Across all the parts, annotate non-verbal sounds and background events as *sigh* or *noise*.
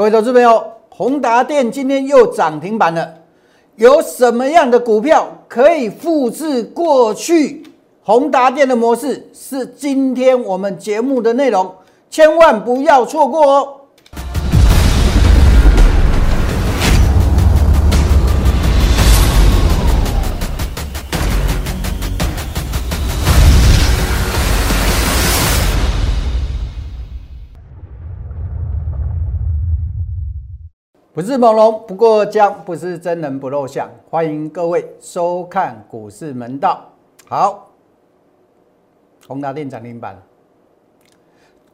各位投资朋友，宏达电今天又涨停板了。有什么样的股票可以复制过去宏达电的模式？是今天我们节目的内容，千万不要错过哦。不是猛龙不过江，不是真人不露相。欢迎各位收看股市门道。好，宏达电涨停板。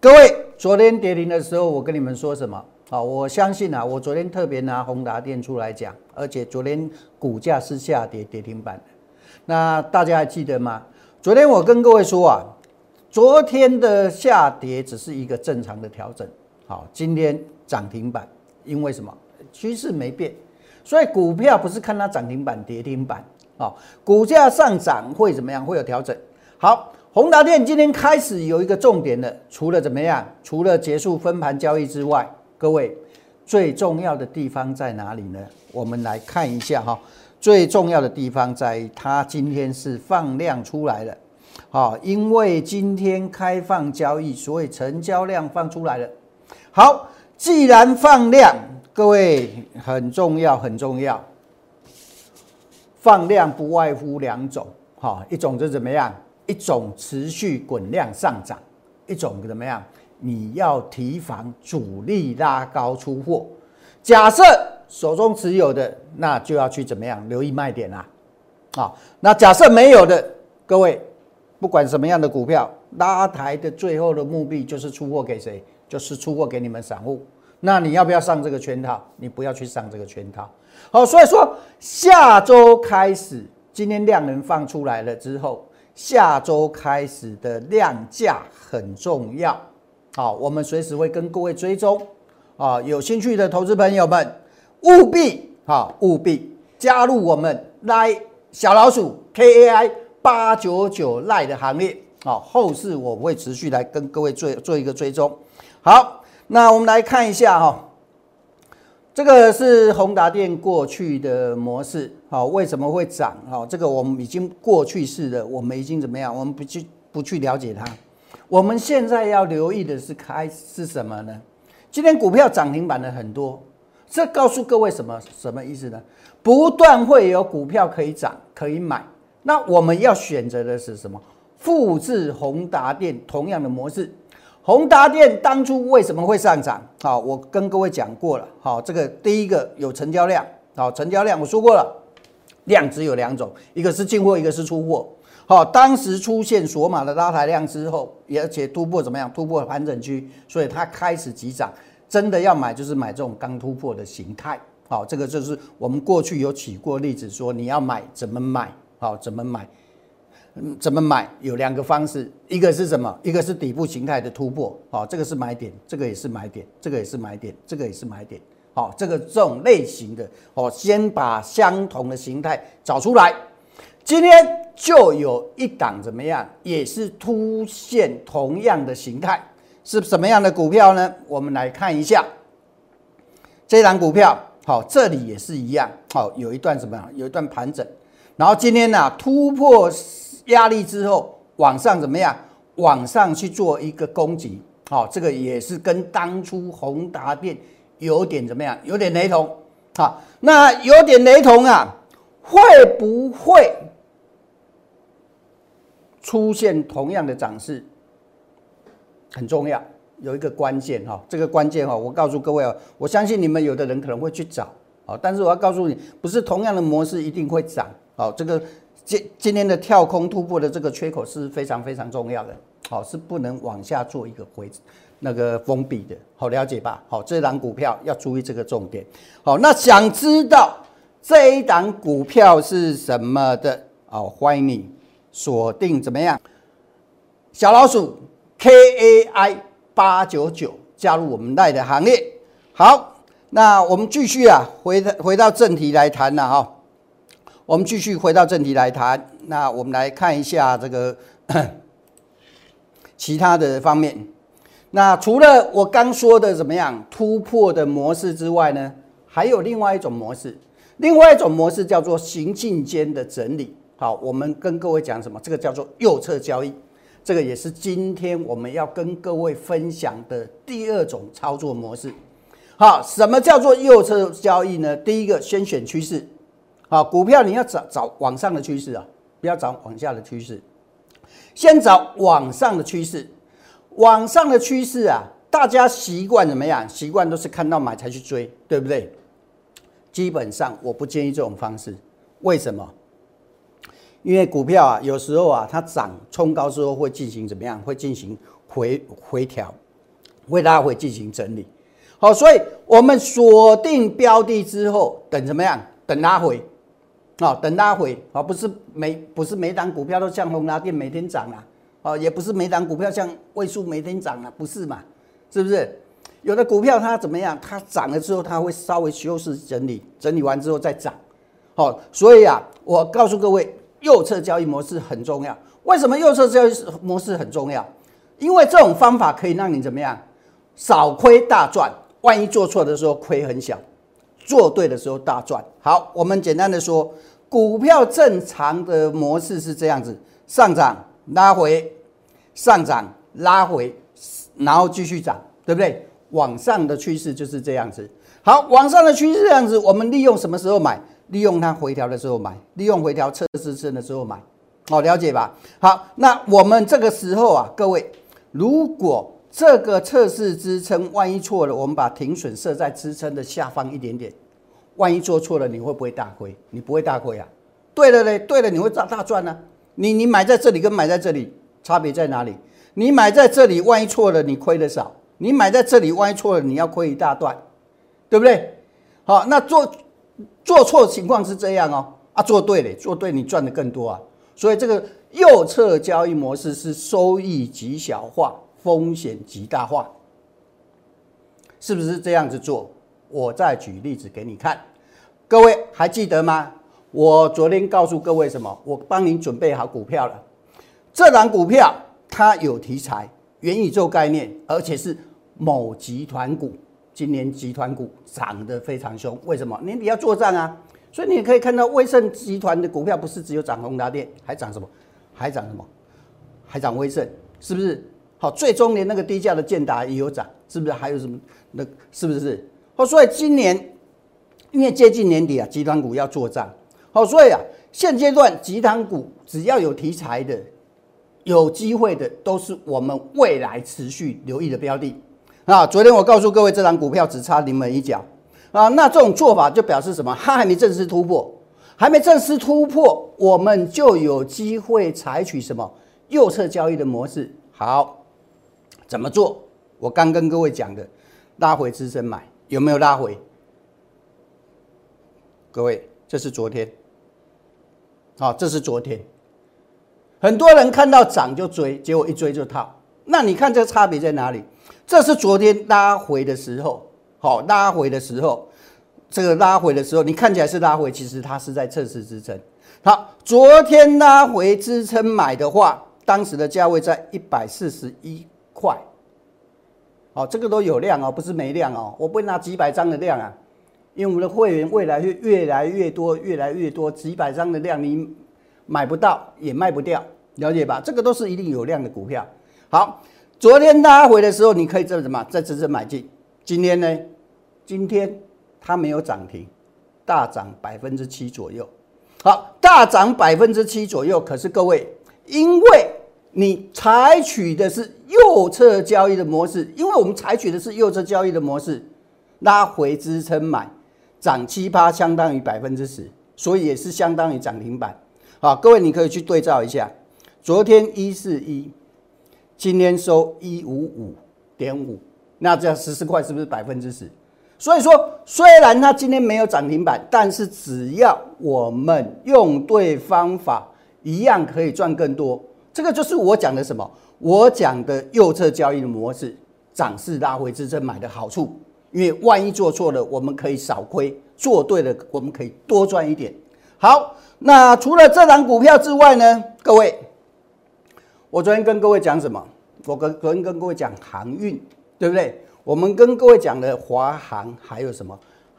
各位，昨天跌停的时候，我跟你们说什么？啊，我相信啊，我昨天特别拿宏达电出来讲，而且昨天股价是下跌跌停板。那大家还记得吗？昨天我跟各位说啊，昨天的下跌只是一个正常的调整。好，今天涨停板，因为什么？趋势没变，所以股票不是看它涨停板、跌停板啊，股价上涨会怎么样？会有调整。好，宏达电今天开始有一个重点的，除了怎么样？除了结束分盘交易之外，各位最重要的地方在哪里呢？我们来看一下哈，最重要的地方在它今天是放量出来了，好，因为今天开放交易，所以成交量放出来了。好，既然放量。各位很重要，很重要。放量不外乎两种，哈，一种是怎么样？一种持续滚量上涨，一种怎么样？你要提防主力拉高出货。假设手中持有的，那就要去怎么样？留意卖点啦。啊，那假设没有的，各位不管什么样的股票，拉抬的最后的目的就是出货给谁？就是出货给你们散户。那你要不要上这个圈套？你不要去上这个圈套。好，所以说下周开始，今天量能放出来了之后，下周开始的量价很重要。好，我们随时会跟各位追踪。啊，有兴趣的投资朋友们，务必哈，务必加入我们来小老鼠 K A I 八九九赖的行列。好，后市我会持续来跟各位做做一个追踪。好。那我们来看一下哈，这个是宏达电过去的模式，好，为什么会涨？好，这个我们已经过去式的，我们已经怎么样？我们不去不去了解它。我们现在要留意的是开是什么呢？今天股票涨停板的很多，这告诉各位什么什么意思呢？不断会有股票可以涨可以买，那我们要选择的是什么？复制宏达电同样的模式。宏达电当初为什么会上涨？好，我跟各位讲过了。好，这个第一个有成交量。好，成交量我说过了，量只有两种，一个是进货，一个是出货。好，当时出现索马的拉抬量之后，而且突破怎么样？突破盘整区，所以它开始急涨。真的要买，就是买这种刚突破的形态。好，这个就是我们过去有举过例子，说你要买怎么买？好，怎么买？怎么买？有两个方式，一个是什么？一个是底部形态的突破，好，这个是买点，这个也是买点，这个也是买点，这个也是买点，好，这个这种类型的，哦，先把相同的形态找出来。今天就有一档怎么样，也是出现同样的形态，是什么样的股票呢？我们来看一下这档股票，好，这里也是一样，好，有一段什么？有一段盘整，然后今天呢突破。压力之后往上怎么样？往上去做一个攻击，好，这个也是跟当初宏达电有点怎么样？有点雷同，好，那有点雷同啊，会不会出现同样的涨势？很重要，有一个关键哈，这个关键哈，我告诉各位哦，我相信你们有的人可能会去找，好，但是我要告诉你，不是同样的模式一定会涨，好，这个。今今天的跳空突破的这个缺口是非常非常重要的，好是不能往下做一个回那个封闭的，好了解吧？好，这档股票要注意这个重点。好，那想知道这一档股票是什么的？好，欢迎你锁定怎么样？小老鼠 K A I 八九九加入我们赖的行列。好，那我们继续啊，回回到正题来谈了哈。我们继续回到正题来谈，那我们来看一下这个 *coughs* 其他的方面。那除了我刚说的怎么样突破的模式之外呢，还有另外一种模式，另外一种模式叫做行进间的整理。好，我们跟各位讲什么？这个叫做右侧交易，这个也是今天我们要跟各位分享的第二种操作模式。好，什么叫做右侧交易呢？第一个，先选趋势。好，股票你要找找往上的趋势啊，不要找往下的趋势。先找往上的趋势，往上的趋势啊，大家习惯怎么样？习惯都是看到买才去追，对不对？基本上我不建议这种方式。为什么？因为股票啊，有时候啊，它涨冲高之后会进行怎么样？会进行回回调，会拉回进行整理。好，所以我们锁定标的之后，等怎么样？等拉回，啊，等拉回，啊，不是每不是每档股票都像宏达电每天涨啊，哦，也不是每档股票像位数每天涨啊，不是嘛？是不是？有的股票它怎么样？它涨了之后，它会稍微休息整理，整理完之后再涨。好，所以啊，我告诉各位。右侧交易模式很重要，为什么右侧交易模式很重要？因为这种方法可以让你怎么样，少亏大赚。万一做错的时候亏很小，做对的时候大赚。好，我们简单的说，股票正常的模式是这样子：上涨拉回，上涨拉回，然后继续涨，对不对？往上的趋势就是这样子。好，往上的趋势这样子，我们利用什么时候买？利用它回调的时候买，利用回调测试撑的时候买，好了解吧？好，那我们这个时候啊，各位，如果这个测试支撑万一错了，我们把停损设在支撑的下方一点点，万一做错了，你会不会大亏？你不会大亏啊？对了嘞，对了，你会大大赚呢。你你买在这里跟买在这里差别在哪里？你买在这里，万一错了，你亏的少；你买在这里，万一错了，你要亏一大段，对不对？好，那做。做错情况是这样哦，啊，做对了，做对你赚的更多啊，所以这个右侧交易模式是收益极小化，风险极大化，是不是这样子做？我再举例子给你看，各位还记得吗？我昨天告诉各位什么？我帮您准备好股票了，这档股票它有题材，元宇宙概念，而且是某集团股。今年集团股涨得非常凶，为什么？年底要做账啊，所以你可以看到威盛集团的股票不是只有涨宏达电，还涨什么？还涨什么？还涨威盛，是不是？好，最终连那个低价的建达也有涨，是不是？还有什么？那是不是？好，所以今年因为接近年底啊，集团股要做账，好，所以啊，现阶段集团股只要有题材的、有机会的，都是我们未来持续留意的标的。啊，昨天我告诉各位，这张股票只差临门一脚啊。那这种做法就表示什么？它还没正式突破，还没正式突破，我们就有机会采取什么右侧交易的模式。好，怎么做？我刚跟各位讲的，拉回支撑买，有没有拉回？各位，这是昨天，好，这是昨天，很多人看到涨就追，结果一追就套。那你看这个差别在哪里？这是昨天拉回的时候，好，拉回的时候，这个拉回的时候，你看起来是拉回，其实它是在测试支撑。好，昨天拉回支撑买的话，当时的价位在一百四十一块。好，这个都有量哦，不是没量哦，我不会拿几百张的量啊，因为我们的会员未来会越来越多，越来越多，几百张的量你买不到也卖不掉，了解吧？这个都是一定有量的股票。好。昨天拉回的时候，你可以这什么？在支撑买进。今天呢？今天它没有涨停，大涨百分之七左右。好，大涨百分之七左右。可是各位，因为你采取的是右侧交易的模式，因为我们采取的是右侧交易的模式，拉回支撑买，涨七八，相当于百分之十，所以也是相当于涨停板。好，各位你可以去对照一下，昨天一四一。今天收一五五点五，那这样十四块是不是百分之十？所以说，虽然它今天没有涨停板，但是只要我们用对方法，一样可以赚更多。这个就是我讲的什么？我讲的右侧交易的模式，涨势拉回支撑买的好处。因为万一做错了，我们可以少亏；做对了，我们可以多赚一点。好，那除了这档股票之外呢？各位。我昨天跟各位讲什么？我跟昨天跟各位讲航运，对不对？我们跟各位讲的华航还有什么？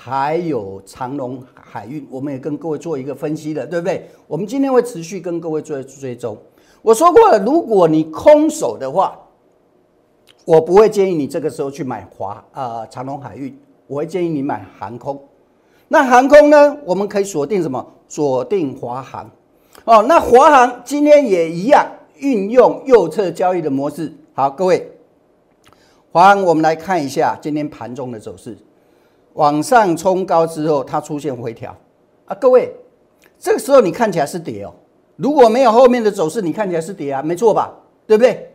还有长隆海运，我们也跟各位做一个分析的，对不对？我们今天会持续跟各位做追踪。我说过了，如果你空手的话，我不会建议你这个时候去买华啊长隆海运，我会建议你买航空。那航空呢？我们可以锁定什么？锁定华航。哦，那华航今天也一样运用右侧交易的模式。好，各位，华航，我们来看一下今天盘中的走势。往上冲高之后，它出现回调啊，各位，这个时候你看起来是跌哦。如果没有后面的走势，你看起来是跌啊，没错吧？对不对？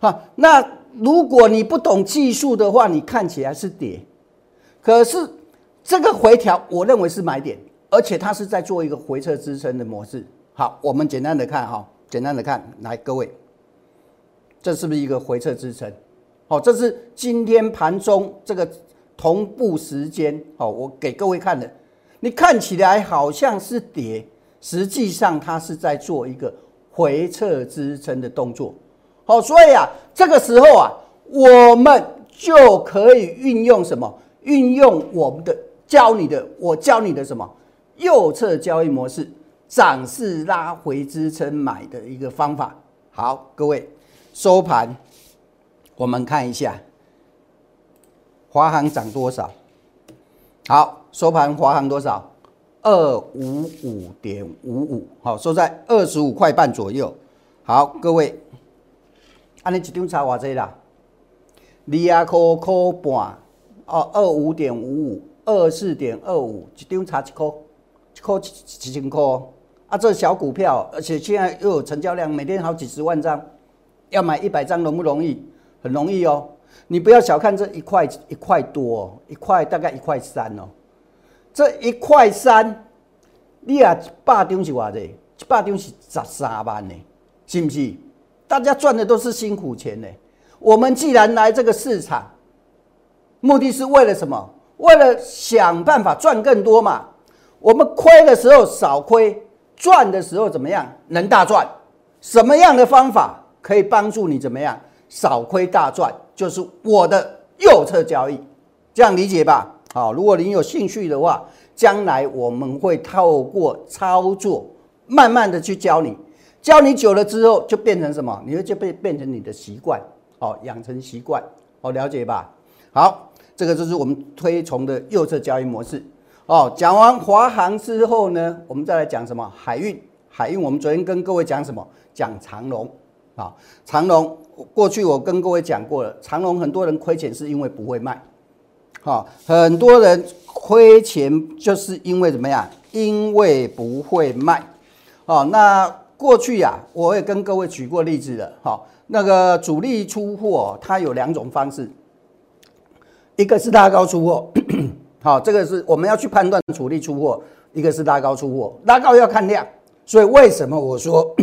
啊，那如果你不懂技术的话，你看起来是跌，可是这个回调，我认为是买点，而且它是在做一个回撤支撑的模式。好，我们简单的看哈，简单的看，来各位，这是不是一个回撤支撑？好，这是今天盘中这个。同步时间，好，我给各位看的，你看起来好像是跌，实际上它是在做一个回撤支撑的动作，好，所以啊，这个时候啊，我们就可以运用什么？运用我们的教你的，我教你的什么？右侧交易模式，涨势拉回支撑买的一个方法。好，各位收盘，我们看一下。华航涨多少？好，收盘华航多少？二五五点五五，好，收在二十五块半左右。好，各位，按你一张差偌济啦？二啊块块半，哦，二五点五五，二四点二五，一张差一块，一块一一千块。啊，这小股票，而且现在又有成交量，每天好几十万张，要买一百张容不容易？很容易哦。你不要小看这一块一块多，一块大概一块三哦。这一块三，你啊一百张是偌济？一百张是十三万呢，是不是？大家赚的都是辛苦钱呢。我们既然来这个市场，目的是为了什么？为了想办法赚更多嘛。我们亏的时候少亏，赚的时候怎么样？能大赚？什么样的方法可以帮助你怎么样？少亏大赚？就是我的右侧交易，这样理解吧？好，如果您有兴趣的话，将来我们会透过操作，慢慢的去教你，教你久了之后，就变成什么？你会就变变成你的习惯，哦，养成习惯，哦，了解吧？好，这个就是我们推崇的右侧交易模式。哦，讲完华航之后呢，我们再来讲什么？海运，海运，我们昨天跟各位讲什么？讲长龙，啊，长龙。过去我跟各位讲过了，长隆很多人亏钱是因为不会卖，好，很多人亏钱就是因为怎么样？因为不会卖，哦，那过去呀，我也跟各位举过例子了，好，那个主力出货它有两种方式，一个是拉高出货，好，这个是我们要去判断主力出货，一个是拉高出货，拉高要看量，所以为什么我说？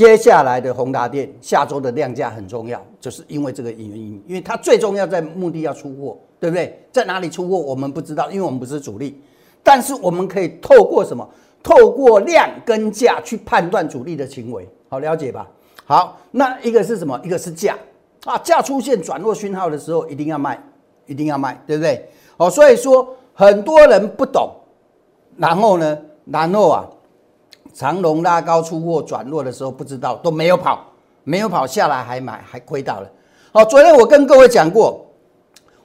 接下来的宏达电下周的量价很重要，就是因为这个原因，因为它最重要在目的要出货，对不对？在哪里出货我们不知道，因为我们不是主力，但是我们可以透过什么？透过量跟价去判断主力的行为，好了解吧？好，那一个是什么？一个是价啊，价出现转弱讯号的时候一定要卖，一定要卖，对不对？哦，所以说很多人不懂，然后呢，然后啊。长龙拉高出货转弱的时候，不知道都没有跑，没有跑下来还买还亏到了。好，昨天我跟各位讲过，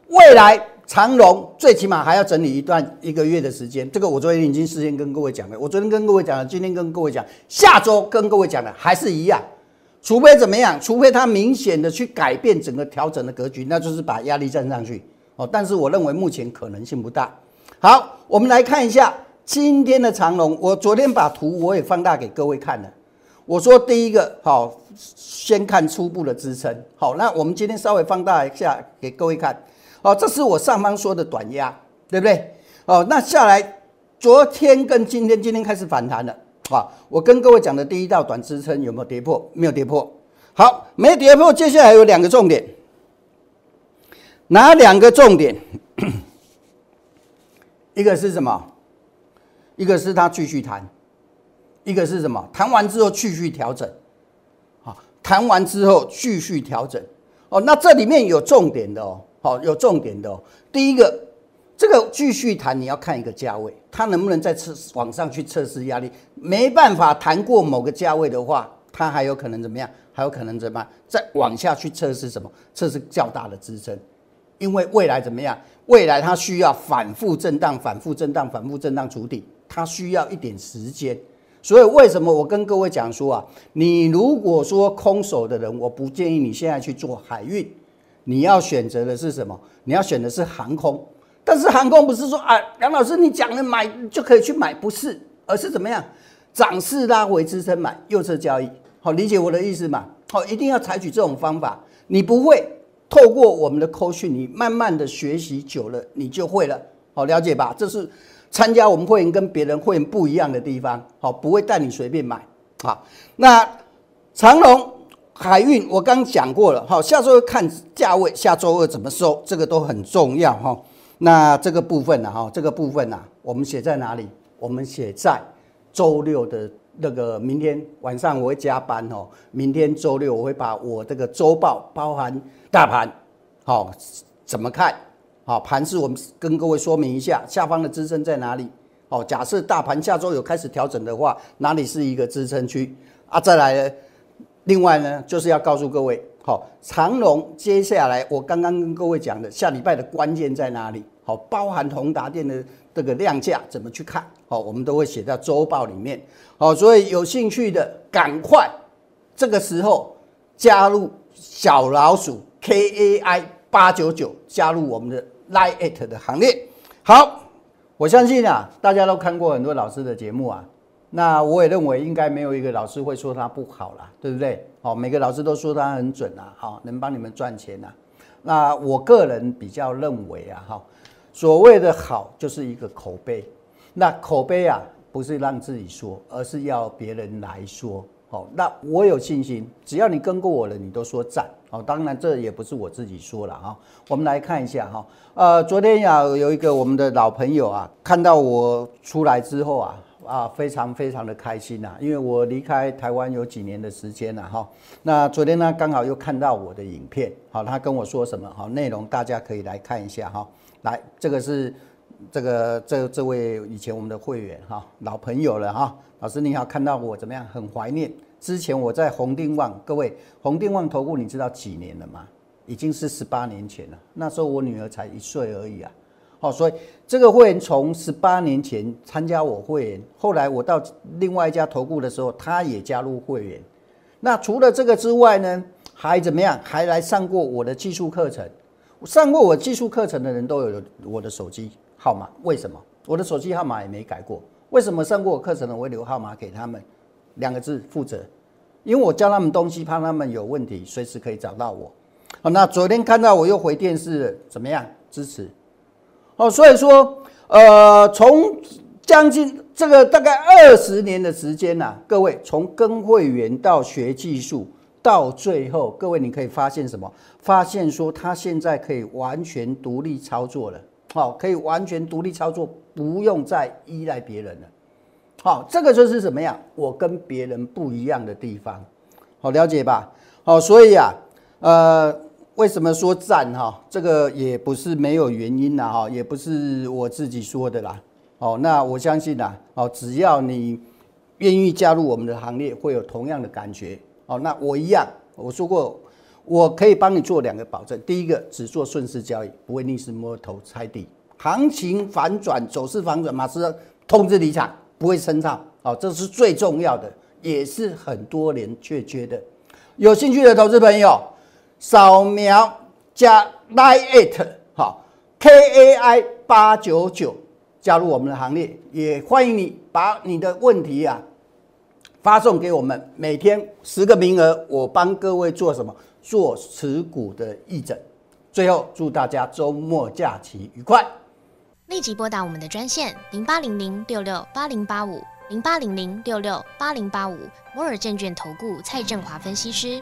未来长龙最起码还要整理一段一个月的时间。这个我昨天已经事先跟各位讲了。我昨天跟各位讲了，今天跟各位讲，下周跟各位讲的还是一样。除非怎么样？除非它明显的去改变整个调整的格局，那就是把压力站上去。哦，但是我认为目前可能性不大。好，我们来看一下。今天的长龙，我昨天把图我也放大给各位看了。我说第一个好，先看初步的支撑。好，那我们今天稍微放大一下给各位看。好，这是我上方说的短压，对不对？哦，那下来昨天跟今天，今天开始反弹了。啊，我跟各位讲的第一道短支撑有没有跌破？没有跌破。好，没跌破，接下来有两个重点。哪两个重点？*coughs* 一个是什么？一个是他继续谈，一个是什么？谈完之后继续调整，好，谈完之后继续调整。哦，那这里面有重点的哦，好，有重点的哦。第一个，这个继续谈你要看一个价位，它能不能再测往上去测试压力？没办法谈过某个价位的话，它还有可能怎么样？还有可能怎么样？再往下去测试什么？测试较大的支撑，因为未来怎么样？未来它需要反复震荡、反复震荡、反复震荡筑底，它需要一点时间。所以为什么我跟各位讲说啊，你如果说空手的人，我不建议你现在去做海运，你要选择的是什么？你要选的是航空。但是航空不是说啊，杨老师你讲的买就可以去买，不是，而是怎么样？涨势拉回支撑买，右侧交易，好理解我的意思吗？好，一定要采取这种方法。你不会透过我们的扣讯，你慢慢的学习久了，你就会了。好，了解吧？这是。参加我们会员跟别人会员不一样的地方，好，不会带你随便买，好。那长隆海运我刚讲过了，好，下周二看价位，下周二怎么收，这个都很重要哈。那这个部分呢，哈，这个部分呢，我们写在哪里？我们写在周六的那个明天晚上我会加班哦，明天周六我会把我这个周报包含大盘，好，怎么看？好，盘势我们跟各位说明一下，下方的支撑在哪里？好，假设大盘下周有开始调整的话，哪里是一个支撑区啊？再来呢，另外呢，就是要告诉各位，好，长龙接下来我刚刚跟各位讲的，下礼拜的关键在哪里？好，包含宏达电的这个量价怎么去看？好，我们都会写在周报里面。好，所以有兴趣的赶快这个时候加入小老鼠 K A I 八九九，加入我们的。Line it 的行列，好，我相信啊，大家都看过很多老师的节目啊，那我也认为应该没有一个老师会说他不好啦，对不对？好，每个老师都说他很准啊，好，能帮你们赚钱啊。那我个人比较认为啊，哈，所谓的好就是一个口碑，那口碑啊，不是让自己说，而是要别人来说。好，那我有信心，只要你跟过我了，你都说赞。好，当然这也不是我自己说了哈。我们来看一下哈，呃，昨天呀有一个我们的老朋友啊，看到我出来之后啊，啊，非常非常的开心呐，因为我离开台湾有几年的时间了哈。那昨天呢，刚好又看到我的影片，好，他跟我说什么？好，内容大家可以来看一下哈。来，这个是这个这这位以前我们的会员哈，老朋友了哈。老师你好，看到我怎么样？很怀念之前我在红定旺，各位红定旺投顾，你知道几年了吗？已经是十八年前了。那时候我女儿才一岁而已啊。好，所以这个会员从十八年前参加我会员，后来我到另外一家投顾的时候，他也加入会员。那除了这个之外呢，还怎么样？还来上过我的技术课程。上过我技术课程的人都有我的手机号码，为什么？我的手机号码也没改过。为什么上过我课程的我会留号码给他们？两个字：负责。因为我教他们东西，怕他们有问题，随时可以找到我。好，那昨天看到我又回电视，怎么样？支持。哦，所以说，呃，从将近这个大概二十年的时间呐，各位从跟会员到学技术，到最后，各位你可以发现什么？发现说他现在可以完全独立操作了。好，可以完全独立操作。不用再依赖别人了，好，这个就是怎么样？我跟别人不一样的地方，好了解吧？好，所以啊，呃，为什么说赞哈？这个也不是没有原因的哈，也不是我自己说的啦。哦，那我相信呐，哦，只要你愿意加入我们的行列，会有同样的感觉。哦，那我一样，我说过，我可以帮你做两个保证：第一个，只做顺势交易，不会逆势摸头猜底。行情反转，走势反转，马上通知离场，不会升唱，好，这是最重要的，也是很多人缺缺的。有兴趣的投资朋友，扫描加 line it 好 K A I 八九九，加入我们的行列，也欢迎你把你的问题啊发送给我们，每天十个名额，我帮各位做什么？做持股的义诊。最后，祝大家周末假期愉快。立即拨打我们的专线零八零零六六八零八五零八零零六六八零八五摩尔证券投顾蔡振华分析师。